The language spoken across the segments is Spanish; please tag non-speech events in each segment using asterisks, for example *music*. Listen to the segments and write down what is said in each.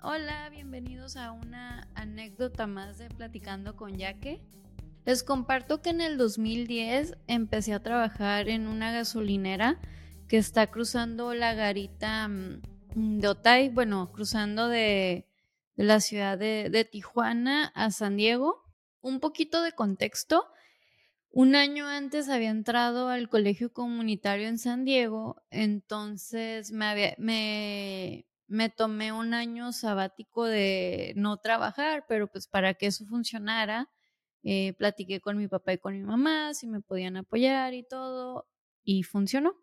Hola, bienvenidos a una anécdota más de Platicando con Yaque. Les comparto que en el 2010 empecé a trabajar en una gasolinera que está cruzando la garita mm, de Otay, bueno, cruzando de, la ciudad de, de Tijuana a San Diego. Un poquito de contexto. Un año antes había entrado al colegio comunitario en San Diego, entonces me, me, me, tomé un año sabático de no trabajar, pero pues para que eso funcionara, eh, platiqué con mi papá y con mi mamá si me podían apoyar y todo, y funcionó.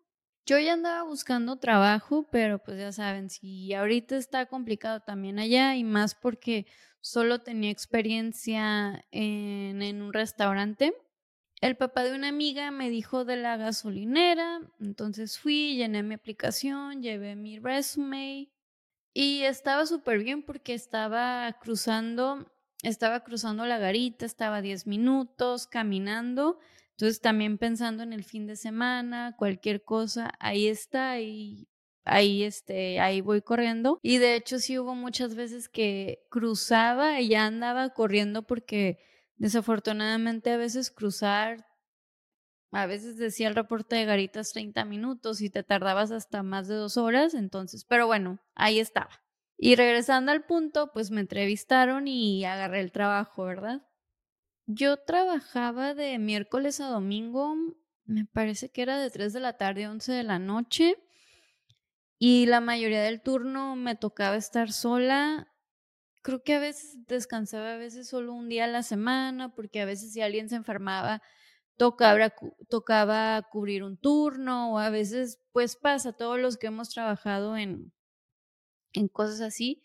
Yo ya andaba buscando trabajo, pero pues ya saben, si ahorita está complicado también allá y más porque solo tenía experiencia en, en un restaurante el papá de una amiga me dijo de la gasolinera, entonces fui, llené mi aplicación, llevé mi resume y estaba súper bien porque estaba cruzando, estaba cruzando la garita, estaba 10 minutos caminando, entonces también pensando en el fin de semana, cualquier cosa, ahí está y ahí este ahí voy corriendo. Y de hecho sí hubo muchas veces que cruzaba y ya andaba corriendo porque Desafortunadamente a veces cruzar, a veces decía el reporte de Garitas 30 minutos y te tardabas hasta más de dos horas, entonces, pero bueno, ahí estaba. Y regresando al punto, pues me entrevistaron y agarré el trabajo, ¿verdad? Yo trabajaba de miércoles a domingo, me parece que era de 3 de la tarde a 11 de la noche. Y la mayoría del turno me tocaba estar sola creo que a veces descansaba a veces solo un día a la semana, porque a veces si alguien se enfermaba, tocaba, tocaba cubrir un turno, o a veces pues pasa, todos los que hemos trabajado en, en cosas así,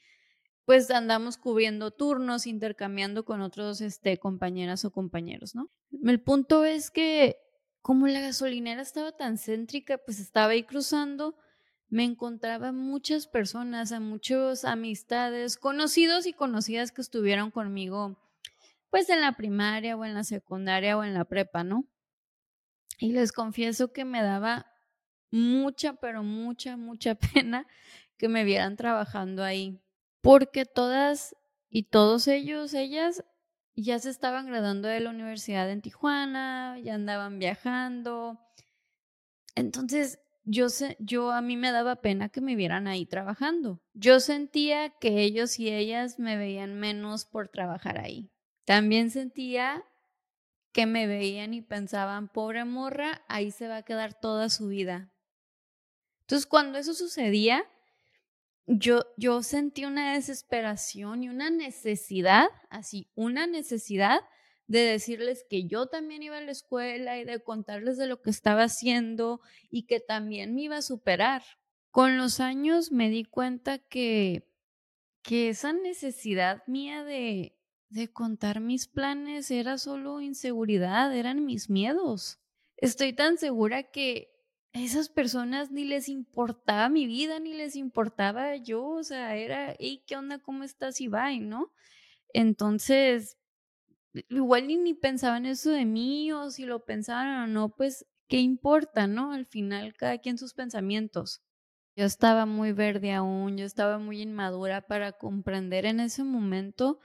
pues andamos cubriendo turnos, intercambiando con otros este, compañeras o compañeros, ¿no? El punto es que como la gasolinera estaba tan céntrica, pues estaba ahí cruzando me encontraba muchas personas, a muchas amistades, conocidos y conocidas que estuvieron conmigo, pues en la primaria o en la secundaria o en la prepa, ¿no? Y les confieso que me daba mucha, pero mucha, mucha *laughs* pena que me vieran trabajando ahí, porque todas y todos ellos, ellas, ya se estaban graduando de la universidad en Tijuana, ya andaban viajando. Entonces, yo, yo a mí me daba pena que me vieran ahí trabajando. Yo sentía que ellos y ellas me veían menos por trabajar ahí. También sentía que me veían y pensaban, pobre morra, ahí se va a quedar toda su vida. Entonces, cuando eso sucedía, yo, yo sentí una desesperación y una necesidad, así, una necesidad de decirles que yo también iba a la escuela y de contarles de lo que estaba haciendo y que también me iba a superar. Con los años me di cuenta que, que esa necesidad mía de, de contar mis planes era solo inseguridad, eran mis miedos. Estoy tan segura que a esas personas ni les importaba mi vida, ni les importaba yo, o sea, era, hey, ¿qué onda? ¿Cómo estás? Y bye, ¿no? Entonces, igual ni, ni pensaban eso de mí o si lo pensaban o no, pues qué importa, ¿no? Al final cada quien sus pensamientos. Yo estaba muy verde aún, yo estaba muy inmadura para comprender en ese momento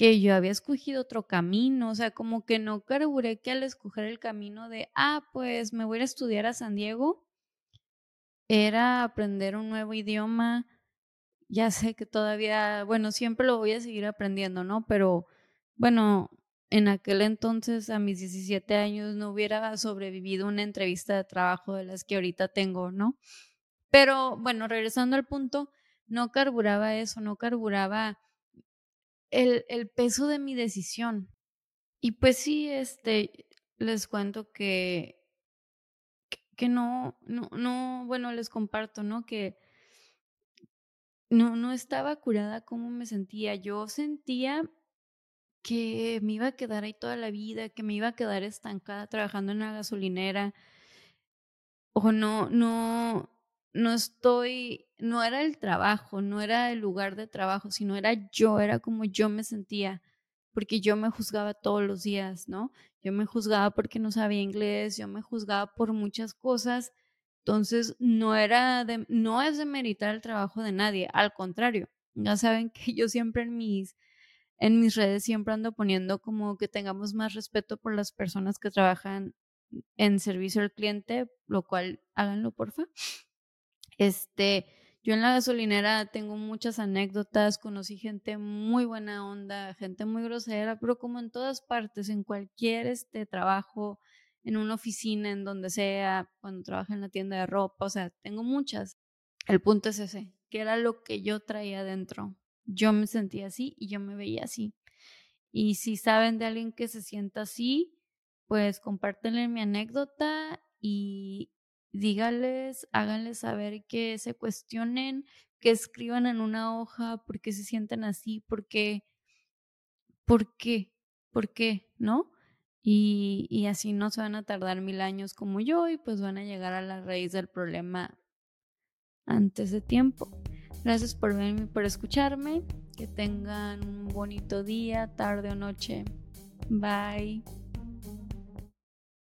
que yo había escogido otro camino, o sea, como que no carburé que al escoger el camino de, ah, pues me voy a estudiar a San Diego, era aprender un nuevo idioma, ya sé que todavía, bueno, siempre lo voy a seguir aprendiendo, ¿no? Pero bueno, en aquel entonces, a mis 17 años, no hubiera sobrevivido una entrevista de trabajo de las que ahorita tengo, ¿no? Pero bueno, regresando al punto, no carburaba eso, no carburaba el, el peso de mi decisión. Y pues sí, este, les cuento que, que no, no, no, bueno, les comparto, ¿no? Que no, no estaba curada como me sentía. Yo sentía que me iba a quedar ahí toda la vida, que me iba a quedar estancada trabajando en una gasolinera. O no, no, no estoy, no era el trabajo, no era el lugar de trabajo, sino era yo, era como yo me sentía, porque yo me juzgaba todos los días, ¿no? Yo me juzgaba porque no sabía inglés, yo me juzgaba por muchas cosas. Entonces, no era de, no es de meritar el trabajo de nadie, al contrario, Ya saben *laughs* que yo siempre en mis, en mis redes siempre ando poniendo como que tengamos más respeto por las personas que trabajan en servicio al cliente, lo cual háganlo porfa. Este, yo en la gasolinera tengo muchas anécdotas, conocí gente muy buena onda, gente muy grosera, pero como en todas partes, en cualquier este trabajo, en una oficina, en donde sea, cuando trabajo en la tienda de ropa, o sea, tengo muchas. El punto es ese, que era lo que yo traía dentro. Yo me sentía así y yo me veía así. Y si saben de alguien que se sienta así, pues compártenle mi anécdota y dígales, háganles saber que se cuestionen, que escriban en una hoja por qué se sienten así, por qué, por qué, por qué, ¿no? Y, y así no se van a tardar mil años como yo y pues van a llegar a la raíz del problema antes de tiempo. Gracias por verme, por escucharme. Que tengan un bonito día, tarde o noche. Bye.